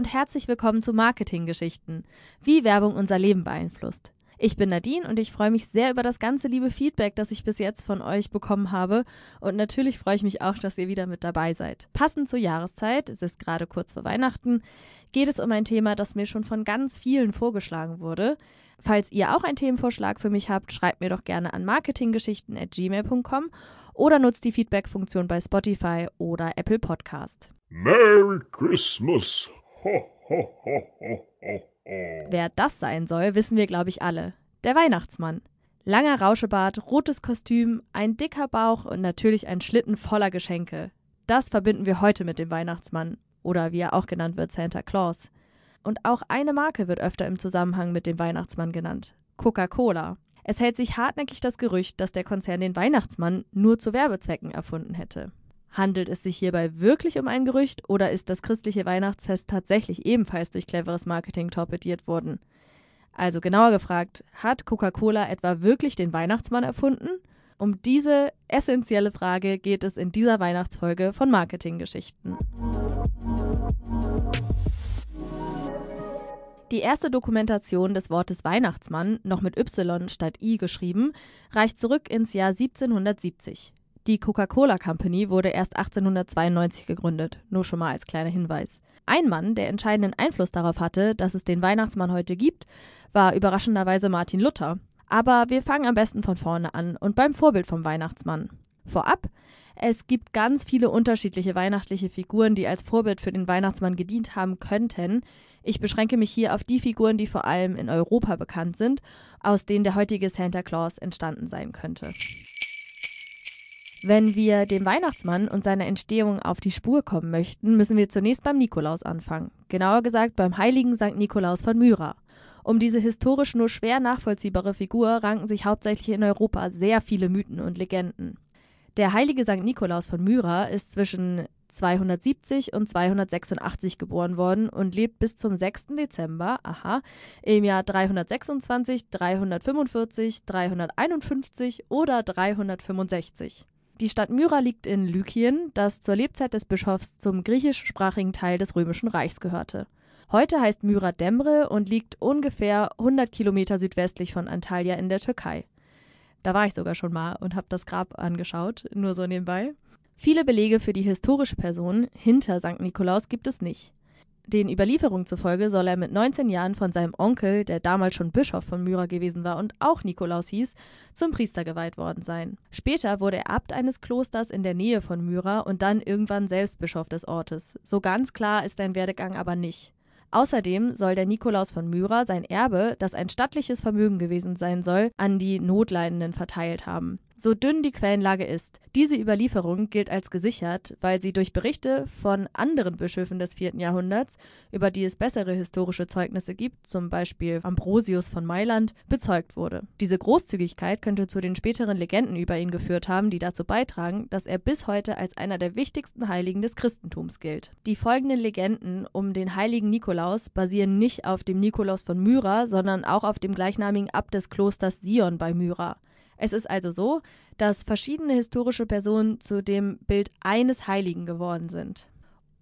und herzlich willkommen zu Marketinggeschichten, wie Werbung unser Leben beeinflusst. Ich bin Nadine und ich freue mich sehr über das ganze liebe Feedback, das ich bis jetzt von euch bekommen habe. Und natürlich freue ich mich auch, dass ihr wieder mit dabei seid. Passend zur Jahreszeit, es ist gerade kurz vor Weihnachten, geht es um ein Thema, das mir schon von ganz vielen vorgeschlagen wurde. Falls ihr auch einen Themenvorschlag für mich habt, schreibt mir doch gerne an marketinggeschichten.gmail.com oder nutzt die Feedback-Funktion bei Spotify oder Apple Podcast. Merry Christmas! Wer das sein soll, wissen wir, glaube ich, alle. Der Weihnachtsmann. Langer Rauschebart, rotes Kostüm, ein dicker Bauch und natürlich ein Schlitten voller Geschenke. Das verbinden wir heute mit dem Weihnachtsmann oder wie er auch genannt wird, Santa Claus. Und auch eine Marke wird öfter im Zusammenhang mit dem Weihnachtsmann genannt: Coca-Cola. Es hält sich hartnäckig das Gerücht, dass der Konzern den Weihnachtsmann nur zu Werbezwecken erfunden hätte. Handelt es sich hierbei wirklich um ein Gerücht oder ist das christliche Weihnachtsfest tatsächlich ebenfalls durch cleveres Marketing torpediert worden? Also genauer gefragt, hat Coca-Cola etwa wirklich den Weihnachtsmann erfunden? Um diese essentielle Frage geht es in dieser Weihnachtsfolge von Marketinggeschichten. Die erste Dokumentation des Wortes Weihnachtsmann, noch mit Y statt I geschrieben, reicht zurück ins Jahr 1770. Die Coca-Cola Company wurde erst 1892 gegründet, nur schon mal als kleiner Hinweis. Ein Mann, der entscheidenden Einfluss darauf hatte, dass es den Weihnachtsmann heute gibt, war überraschenderweise Martin Luther. Aber wir fangen am besten von vorne an und beim Vorbild vom Weihnachtsmann. Vorab, es gibt ganz viele unterschiedliche weihnachtliche Figuren, die als Vorbild für den Weihnachtsmann gedient haben könnten. Ich beschränke mich hier auf die Figuren, die vor allem in Europa bekannt sind, aus denen der heutige Santa Claus entstanden sein könnte. Wenn wir dem Weihnachtsmann und seiner Entstehung auf die Spur kommen möchten, müssen wir zunächst beim Nikolaus anfangen. Genauer gesagt beim heiligen St. Nikolaus von Myra. Um diese historisch nur schwer nachvollziehbare Figur ranken sich hauptsächlich in Europa sehr viele Mythen und Legenden. Der heilige St. Nikolaus von Myra ist zwischen 270 und 286 geboren worden und lebt bis zum 6. Dezember, aha, im Jahr 326, 345, 351 oder 365. Die Stadt Myra liegt in Lykien, das zur Lebzeit des Bischofs zum griechischsprachigen Teil des Römischen Reichs gehörte. Heute heißt Myra Demre und liegt ungefähr 100 Kilometer südwestlich von Antalya in der Türkei. Da war ich sogar schon mal und habe das Grab angeschaut, nur so nebenbei. Viele Belege für die historische Person hinter St. Nikolaus gibt es nicht. Den Überlieferungen zufolge soll er mit 19 Jahren von seinem Onkel, der damals schon Bischof von Myra gewesen war und auch Nikolaus hieß, zum Priester geweiht worden sein. Später wurde er Abt eines Klosters in der Nähe von Myra und dann irgendwann selbst Bischof des Ortes. So ganz klar ist sein Werdegang aber nicht. Außerdem soll der Nikolaus von Myra sein Erbe, das ein stattliches Vermögen gewesen sein soll, an die Notleidenden verteilt haben so dünn die Quellenlage ist. Diese Überlieferung gilt als gesichert, weil sie durch Berichte von anderen Bischöfen des 4. Jahrhunderts, über die es bessere historische Zeugnisse gibt, zum Beispiel Ambrosius von Mailand, bezeugt wurde. Diese Großzügigkeit könnte zu den späteren Legenden über ihn geführt haben, die dazu beitragen, dass er bis heute als einer der wichtigsten Heiligen des Christentums gilt. Die folgenden Legenden um den heiligen Nikolaus basieren nicht auf dem Nikolaus von Myra, sondern auch auf dem gleichnamigen Abt des Klosters Sion bei Myra. Es ist also so, dass verschiedene historische Personen zu dem Bild eines Heiligen geworden sind.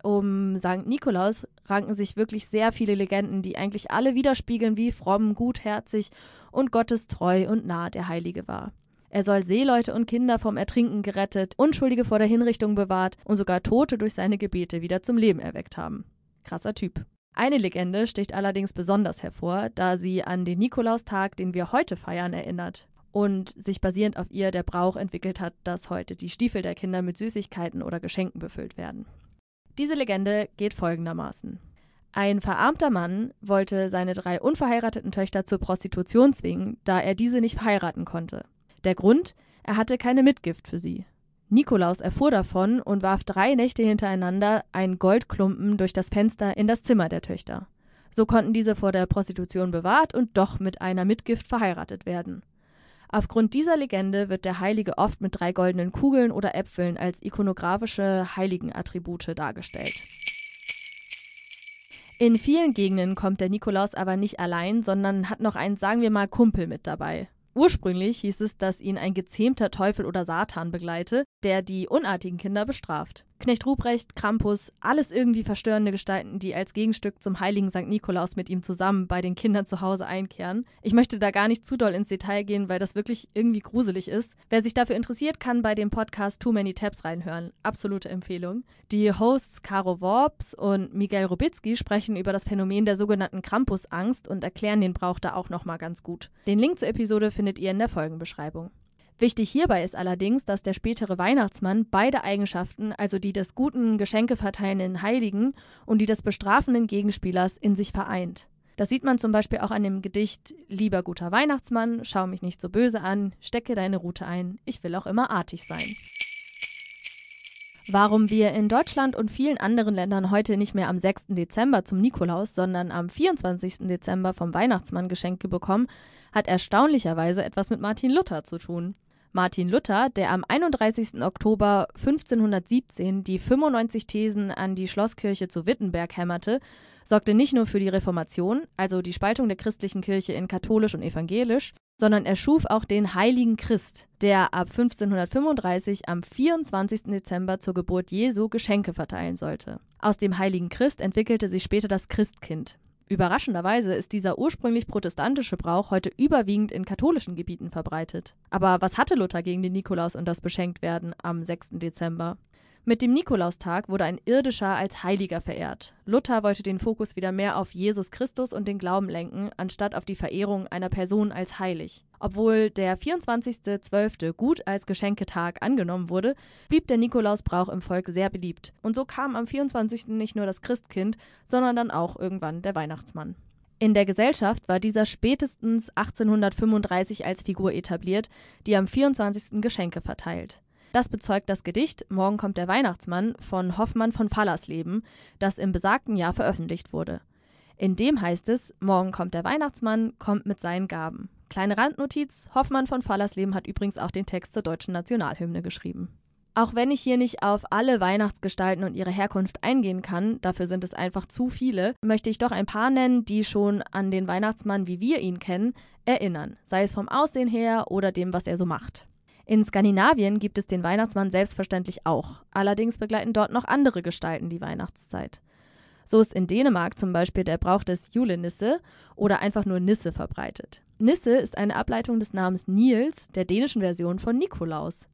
Um St. Nikolaus ranken sich wirklich sehr viele Legenden, die eigentlich alle widerspiegeln, wie fromm, gutherzig und gottestreu und nah der Heilige war. Er soll Seeleute und Kinder vom Ertrinken gerettet, Unschuldige vor der Hinrichtung bewahrt und sogar Tote durch seine Gebete wieder zum Leben erweckt haben. Krasser Typ. Eine Legende sticht allerdings besonders hervor, da sie an den Nikolaustag, den wir heute feiern, erinnert und sich basierend auf ihr der Brauch entwickelt hat, dass heute die Stiefel der Kinder mit Süßigkeiten oder Geschenken befüllt werden. Diese Legende geht folgendermaßen. Ein verarmter Mann wollte seine drei unverheirateten Töchter zur Prostitution zwingen, da er diese nicht heiraten konnte. Der Grund? Er hatte keine Mitgift für sie. Nikolaus erfuhr davon und warf drei Nächte hintereinander einen Goldklumpen durch das Fenster in das Zimmer der Töchter. So konnten diese vor der Prostitution bewahrt und doch mit einer Mitgift verheiratet werden. Aufgrund dieser Legende wird der Heilige oft mit drei goldenen Kugeln oder Äpfeln als ikonografische Heiligenattribute dargestellt. In vielen Gegenden kommt der Nikolaus aber nicht allein, sondern hat noch einen, sagen wir mal, Kumpel mit dabei. Ursprünglich hieß es, dass ihn ein gezähmter Teufel oder Satan begleite, der die unartigen Kinder bestraft. Knecht Ruprecht, Krampus, alles irgendwie verstörende Gestalten, die als Gegenstück zum heiligen St. Nikolaus mit ihm zusammen bei den Kindern zu Hause einkehren. Ich möchte da gar nicht zu doll ins Detail gehen, weil das wirklich irgendwie gruselig ist. Wer sich dafür interessiert, kann bei dem Podcast Too Many Tabs reinhören. Absolute Empfehlung. Die Hosts Caro Worps und Miguel Robitzky sprechen über das Phänomen der sogenannten Krampusangst und erklären den Brauch da auch nochmal ganz gut. Den Link zur Episode findet ihr in der Folgenbeschreibung. Wichtig hierbei ist allerdings, dass der spätere Weihnachtsmann beide Eigenschaften, also die des guten Geschenkeverteilenden Heiligen und die des bestrafenden Gegenspielers, in sich vereint. Das sieht man zum Beispiel auch an dem Gedicht Lieber guter Weihnachtsmann, schau mich nicht so böse an, stecke deine Rute ein, ich will auch immer artig sein. Warum wir in Deutschland und vielen anderen Ländern heute nicht mehr am 6. Dezember zum Nikolaus, sondern am 24. Dezember vom Weihnachtsmann Geschenke bekommen, hat erstaunlicherweise etwas mit Martin Luther zu tun. Martin Luther, der am 31. Oktober 1517 die 95 Thesen an die Schlosskirche zu Wittenberg hämmerte, sorgte nicht nur für die Reformation, also die Spaltung der christlichen Kirche in katholisch und evangelisch, sondern er schuf auch den Heiligen Christ, der ab 1535 am 24. Dezember zur Geburt Jesu Geschenke verteilen sollte. Aus dem Heiligen Christ entwickelte sich später das Christkind. Überraschenderweise ist dieser ursprünglich protestantische Brauch heute überwiegend in katholischen Gebieten verbreitet. Aber was hatte Luther gegen den Nikolaus und das Beschenktwerden am 6. Dezember? Mit dem Nikolaustag wurde ein irdischer als Heiliger verehrt. Luther wollte den Fokus wieder mehr auf Jesus Christus und den Glauben lenken, anstatt auf die Verehrung einer Person als heilig. Obwohl der 24.12. gut als Geschenketag angenommen wurde, blieb der Nikolausbrauch im Volk sehr beliebt. Und so kam am 24. nicht nur das Christkind, sondern dann auch irgendwann der Weihnachtsmann. In der Gesellschaft war dieser spätestens 1835 als Figur etabliert, die am 24. Geschenke verteilt. Das bezeugt das Gedicht Morgen kommt der Weihnachtsmann von Hoffmann von Fallersleben, das im besagten Jahr veröffentlicht wurde. In dem heißt es, morgen kommt der Weihnachtsmann, kommt mit seinen Gaben. Kleine Randnotiz, Hoffmann von Fallersleben hat übrigens auch den Text zur deutschen Nationalhymne geschrieben. Auch wenn ich hier nicht auf alle Weihnachtsgestalten und ihre Herkunft eingehen kann, dafür sind es einfach zu viele, möchte ich doch ein paar nennen, die schon an den Weihnachtsmann, wie wir ihn kennen, erinnern, sei es vom Aussehen her oder dem, was er so macht. In Skandinavien gibt es den Weihnachtsmann selbstverständlich auch. Allerdings begleiten dort noch andere Gestalten die Weihnachtszeit. So ist in Dänemark zum Beispiel der Brauch des Julenisse oder einfach nur Nisse verbreitet. Nisse ist eine Ableitung des Namens Nils, der dänischen Version von Nikolaus.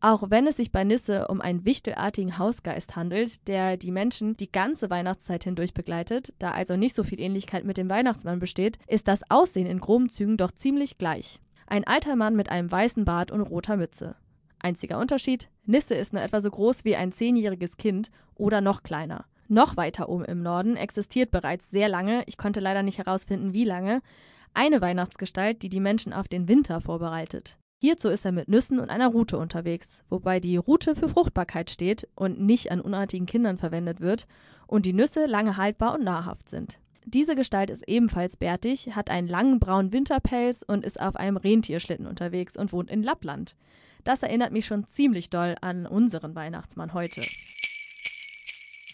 Auch wenn es sich bei Nisse um einen wichtelartigen Hausgeist handelt, der die Menschen die ganze Weihnachtszeit hindurch begleitet, da also nicht so viel Ähnlichkeit mit dem Weihnachtsmann besteht, ist das Aussehen in groben Zügen doch ziemlich gleich. Ein alter Mann mit einem weißen Bart und roter Mütze. Einziger Unterschied: Nisse ist nur etwa so groß wie ein zehnjähriges Kind oder noch kleiner. Noch weiter oben im Norden existiert bereits sehr lange, ich konnte leider nicht herausfinden, wie lange, eine Weihnachtsgestalt, die die Menschen auf den Winter vorbereitet. Hierzu ist er mit Nüssen und einer Rute unterwegs, wobei die Rute für Fruchtbarkeit steht und nicht an unartigen Kindern verwendet wird und die Nüsse lange haltbar und nahrhaft sind. Diese Gestalt ist ebenfalls bärtig, hat einen langen braunen Winterpelz und ist auf einem Rentierschlitten unterwegs und wohnt in Lappland. Das erinnert mich schon ziemlich doll an unseren Weihnachtsmann heute.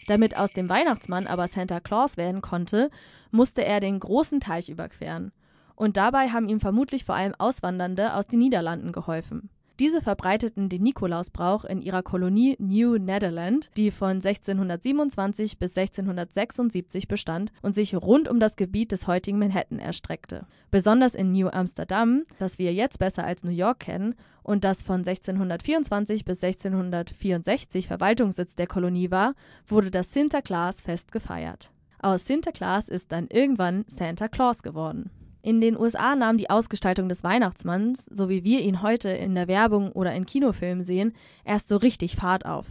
Damit aus dem Weihnachtsmann aber Santa Claus werden konnte, musste er den großen Teich überqueren. Und dabei haben ihm vermutlich vor allem Auswandernde aus den Niederlanden geholfen. Diese verbreiteten den Nikolausbrauch in ihrer Kolonie New Netherland, die von 1627 bis 1676 bestand und sich rund um das Gebiet des heutigen Manhattan erstreckte. Besonders in New Amsterdam, das wir jetzt besser als New York kennen und das von 1624 bis 1664 Verwaltungssitz der Kolonie war, wurde das Sinterklaas-Fest gefeiert. Aus Sinterklaas ist dann irgendwann Santa Claus geworden. In den USA nahm die Ausgestaltung des Weihnachtsmanns, so wie wir ihn heute in der Werbung oder in Kinofilmen sehen, erst so richtig Fahrt auf.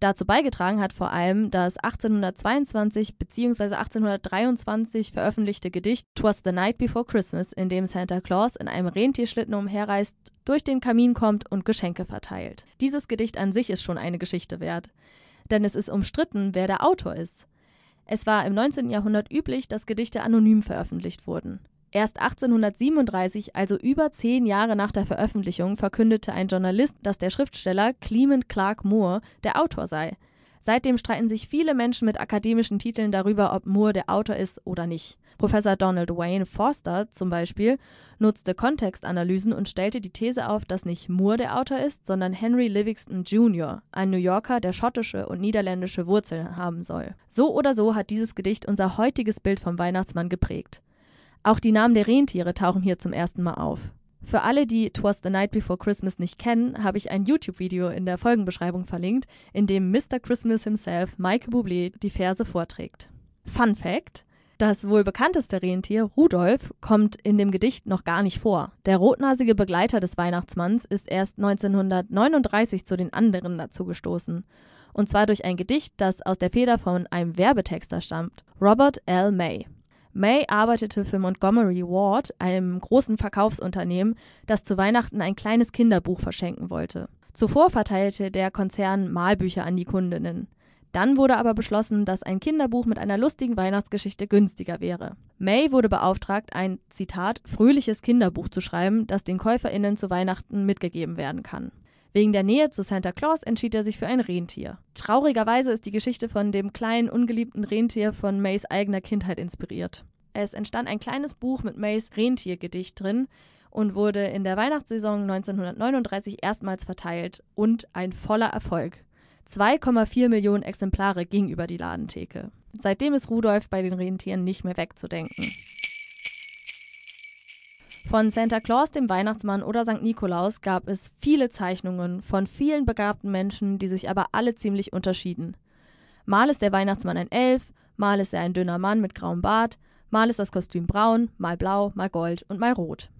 Dazu beigetragen hat vor allem das 1822 bzw. 1823 veröffentlichte Gedicht Twas the Night Before Christmas, in dem Santa Claus in einem Rentierschlitten umherreist, durch den Kamin kommt und Geschenke verteilt. Dieses Gedicht an sich ist schon eine Geschichte wert. Denn es ist umstritten, wer der Autor ist. Es war im 19. Jahrhundert üblich, dass Gedichte anonym veröffentlicht wurden. Erst 1837, also über zehn Jahre nach der Veröffentlichung, verkündete ein Journalist, dass der Schriftsteller Clement Clark Moore der Autor sei. Seitdem streiten sich viele Menschen mit akademischen Titeln darüber, ob Moore der Autor ist oder nicht. Professor Donald Wayne Forster zum Beispiel nutzte Kontextanalysen und stellte die These auf, dass nicht Moore der Autor ist, sondern Henry Livingston Jr., ein New Yorker, der schottische und niederländische Wurzeln haben soll. So oder so hat dieses Gedicht unser heutiges Bild vom Weihnachtsmann geprägt. Auch die Namen der Rentiere tauchen hier zum ersten Mal auf. Für alle, die Twas the Night Before Christmas nicht kennen, habe ich ein YouTube-Video in der Folgenbeschreibung verlinkt, in dem Mr. Christmas himself, Michael Bublé, die Verse vorträgt. Fun Fact: Das wohl bekannteste Rentier, Rudolf, kommt in dem Gedicht noch gar nicht vor. Der rotnasige Begleiter des Weihnachtsmanns ist erst 1939 zu den anderen dazugestoßen. Und zwar durch ein Gedicht, das aus der Feder von einem Werbetexter stammt, Robert L. May. May arbeitete für Montgomery Ward, einem großen Verkaufsunternehmen, das zu Weihnachten ein kleines Kinderbuch verschenken wollte. Zuvor verteilte der Konzern Malbücher an die Kundinnen. Dann wurde aber beschlossen, dass ein Kinderbuch mit einer lustigen Weihnachtsgeschichte günstiger wäre. May wurde beauftragt, ein Zitat fröhliches Kinderbuch zu schreiben, das den Käuferinnen zu Weihnachten mitgegeben werden kann. Wegen der Nähe zu Santa Claus entschied er sich für ein Rentier. Traurigerweise ist die Geschichte von dem kleinen, ungeliebten Rentier von Mays eigener Kindheit inspiriert. Es entstand ein kleines Buch mit Mays Rentiergedicht drin und wurde in der Weihnachtssaison 1939 erstmals verteilt und ein voller Erfolg. 2,4 Millionen Exemplare gingen über die Ladentheke. Seitdem ist Rudolf bei den Rentieren nicht mehr wegzudenken. Von Santa Claus, dem Weihnachtsmann oder St. Nikolaus gab es viele Zeichnungen von vielen begabten Menschen, die sich aber alle ziemlich unterschieden. Mal ist der Weihnachtsmann ein Elf, mal ist er ein dünner Mann mit grauem Bart, mal ist das Kostüm braun, mal blau, mal gold und mal rot.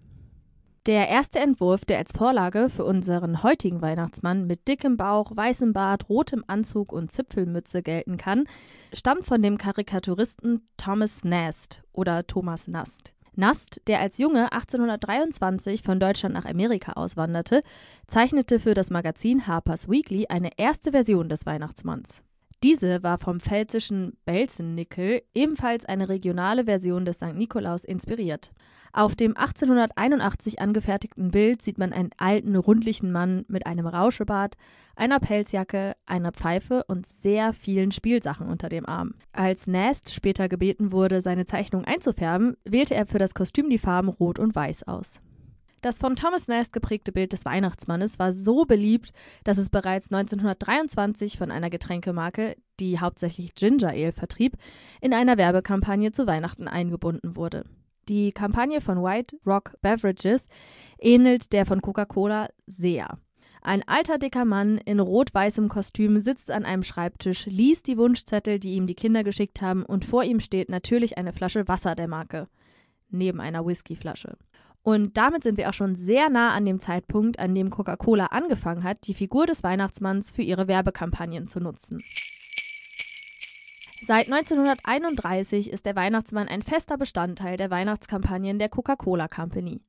Der erste Entwurf, der als Vorlage für unseren heutigen Weihnachtsmann mit dickem Bauch, weißem Bart, rotem Anzug und Zipfelmütze gelten kann, stammt von dem Karikaturisten Thomas Nast oder Thomas Nast. Nast, der als Junge 1823 von Deutschland nach Amerika auswanderte, zeichnete für das Magazin Harper's Weekly eine erste Version des Weihnachtsmanns. Diese war vom pfälzischen Belzennickel, ebenfalls eine regionale Version des St. Nikolaus, inspiriert. Auf dem 1881 angefertigten Bild sieht man einen alten, rundlichen Mann mit einem Rauschebart, einer Pelzjacke, einer Pfeife und sehr vielen Spielsachen unter dem Arm. Als Nast später gebeten wurde, seine Zeichnung einzufärben, wählte er für das Kostüm die Farben Rot und Weiß aus. Das von Thomas Nast geprägte Bild des Weihnachtsmannes war so beliebt, dass es bereits 1923 von einer Getränkemarke, die hauptsächlich Ginger Ale vertrieb, in einer Werbekampagne zu Weihnachten eingebunden wurde. Die Kampagne von White Rock Beverages ähnelt der von Coca-Cola sehr. Ein alter dicker Mann in rot-weißem Kostüm sitzt an einem Schreibtisch, liest die Wunschzettel, die ihm die Kinder geschickt haben, und vor ihm steht natürlich eine Flasche Wasser der Marke. Neben einer Whiskyflasche. Und damit sind wir auch schon sehr nah an dem Zeitpunkt, an dem Coca-Cola angefangen hat, die Figur des Weihnachtsmanns für ihre Werbekampagnen zu nutzen. Seit 1931 ist der Weihnachtsmann ein fester Bestandteil der Weihnachtskampagnen der Coca-Cola Company.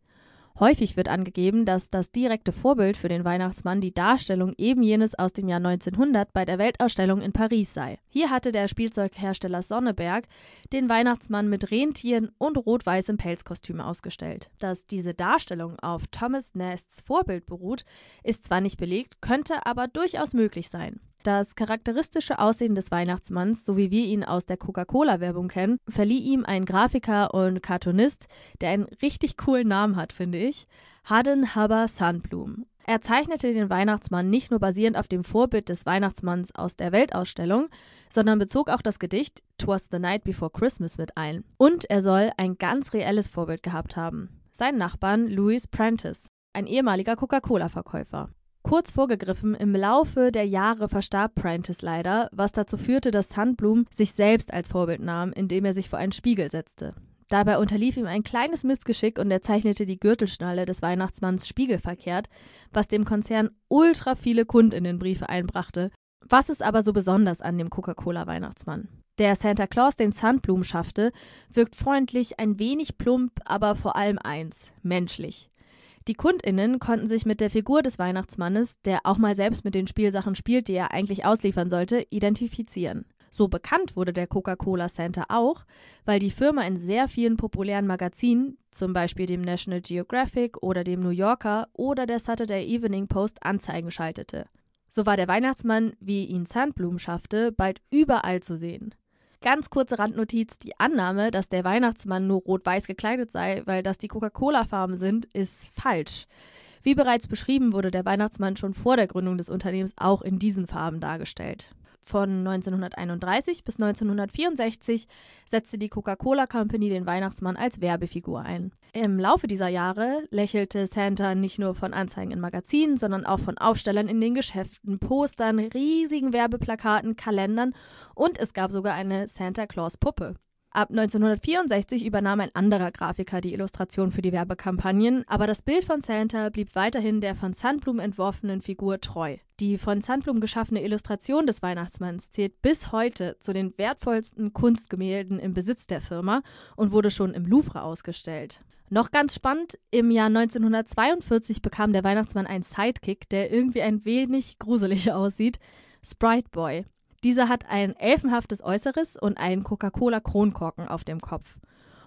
Häufig wird angegeben, dass das direkte Vorbild für den Weihnachtsmann die Darstellung eben jenes aus dem Jahr 1900 bei der Weltausstellung in Paris sei. Hier hatte der Spielzeughersteller Sonneberg den Weihnachtsmann mit Rentieren und rot-weißem Pelzkostüm ausgestellt. Dass diese Darstellung auf Thomas Nests Vorbild beruht, ist zwar nicht belegt, könnte aber durchaus möglich sein. Das charakteristische Aussehen des Weihnachtsmanns, so wie wir ihn aus der Coca-Cola-Werbung kennen, verlieh ihm ein Grafiker und Cartoonist, der einen richtig coolen Namen hat, finde ich, Haden Haber Sandblum. Er zeichnete den Weihnachtsmann nicht nur basierend auf dem Vorbild des Weihnachtsmanns aus der Weltausstellung, sondern bezog auch das Gedicht Twas the Night Before Christmas mit ein. Und er soll ein ganz reelles Vorbild gehabt haben. Sein Nachbarn Louis Prentice, ein ehemaliger Coca-Cola-Verkäufer. Kurz vorgegriffen, im Laufe der Jahre verstarb Prentice leider, was dazu führte, dass Sandblum sich selbst als Vorbild nahm, indem er sich vor einen Spiegel setzte. Dabei unterlief ihm ein kleines Missgeschick und er zeichnete die Gürtelschnalle des Weihnachtsmanns spiegelverkehrt, was dem Konzern ultra viele Kundinnenbriefe einbrachte. Was ist aber so besonders an dem Coca-Cola-Weihnachtsmann? Der Santa Claus, den Sandblum schaffte, wirkt freundlich, ein wenig plump, aber vor allem eins: menschlich. Die KundInnen konnten sich mit der Figur des Weihnachtsmannes, der auch mal selbst mit den Spielsachen spielt, die er eigentlich ausliefern sollte, identifizieren. So bekannt wurde der Coca-Cola Santa auch, weil die Firma in sehr vielen populären Magazinen, zum Beispiel dem National Geographic oder dem New Yorker oder der Saturday Evening Post, Anzeigen schaltete. So war der Weihnachtsmann, wie ihn Sandblum schaffte, bald überall zu sehen. Ganz kurze Randnotiz: Die Annahme, dass der Weihnachtsmann nur rot-weiß gekleidet sei, weil das die Coca-Cola-Farben sind, ist falsch. Wie bereits beschrieben, wurde der Weihnachtsmann schon vor der Gründung des Unternehmens auch in diesen Farben dargestellt. Von 1931 bis 1964 setzte die Coca-Cola Company den Weihnachtsmann als Werbefigur ein. Im Laufe dieser Jahre lächelte Santa nicht nur von Anzeigen in Magazinen, sondern auch von Aufstellern in den Geschäften, Postern, riesigen Werbeplakaten, Kalendern und es gab sogar eine Santa Claus Puppe. Ab 1964 übernahm ein anderer Grafiker die Illustration für die Werbekampagnen, aber das Bild von Santa blieb weiterhin der von Sandblum entworfenen Figur treu. Die von Sandblum geschaffene Illustration des Weihnachtsmanns zählt bis heute zu den wertvollsten Kunstgemälden im Besitz der Firma und wurde schon im Louvre ausgestellt. Noch ganz spannend, im Jahr 1942 bekam der Weihnachtsmann einen Sidekick, der irgendwie ein wenig gruselig aussieht, Sprite Boy. Dieser hat ein elfenhaftes Äußeres und einen Coca-Cola-Kronkorken auf dem Kopf.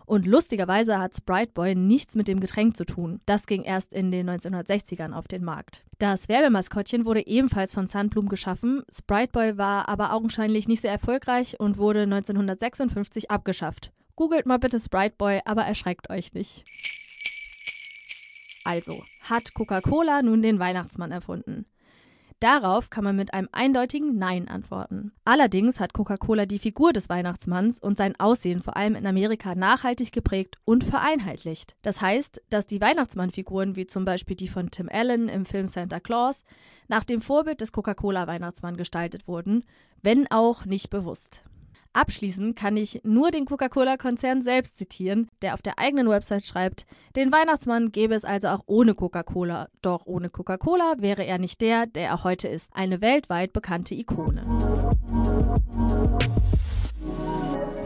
Und lustigerweise hat Sprite Boy nichts mit dem Getränk zu tun. Das ging erst in den 1960ern auf den Markt. Das Werbemaskottchen wurde ebenfalls von Sandblum geschaffen. Sprite Boy war aber augenscheinlich nicht sehr erfolgreich und wurde 1956 abgeschafft. Googelt mal bitte Sprite Boy, aber erschreckt euch nicht. Also, hat Coca-Cola nun den Weihnachtsmann erfunden? Darauf kann man mit einem eindeutigen Nein antworten. Allerdings hat Coca-Cola die Figur des Weihnachtsmanns und sein Aussehen vor allem in Amerika nachhaltig geprägt und vereinheitlicht. Das heißt, dass die Weihnachtsmannfiguren wie zum Beispiel die von Tim Allen im Film Santa Claus nach dem Vorbild des Coca-Cola-Weihnachtsmann gestaltet wurden, wenn auch nicht bewusst. Abschließend kann ich nur den Coca-Cola-Konzern selbst zitieren, der auf der eigenen Website schreibt, den Weihnachtsmann gäbe es also auch ohne Coca-Cola, doch ohne Coca-Cola wäre er nicht der, der er heute ist, eine weltweit bekannte Ikone.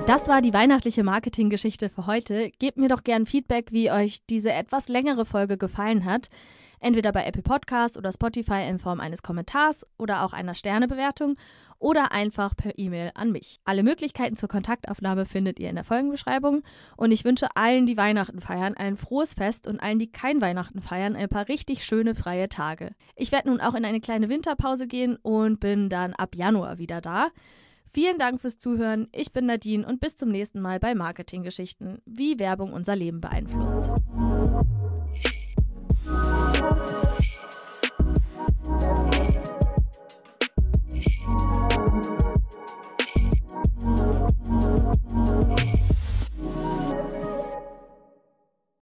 Das war die weihnachtliche Marketinggeschichte für heute. Gebt mir doch gern Feedback, wie euch diese etwas längere Folge gefallen hat. Entweder bei Apple Podcast oder Spotify in Form eines Kommentars oder auch einer Sternebewertung oder einfach per E-Mail an mich. Alle Möglichkeiten zur Kontaktaufnahme findet ihr in der Folgenbeschreibung und ich wünsche allen, die Weihnachten feiern, ein frohes Fest und allen, die kein Weihnachten feiern, ein paar richtig schöne freie Tage. Ich werde nun auch in eine kleine Winterpause gehen und bin dann ab Januar wieder da. Vielen Dank fürs Zuhören. Ich bin Nadine und bis zum nächsten Mal bei Marketinggeschichten, wie Werbung unser Leben beeinflusst.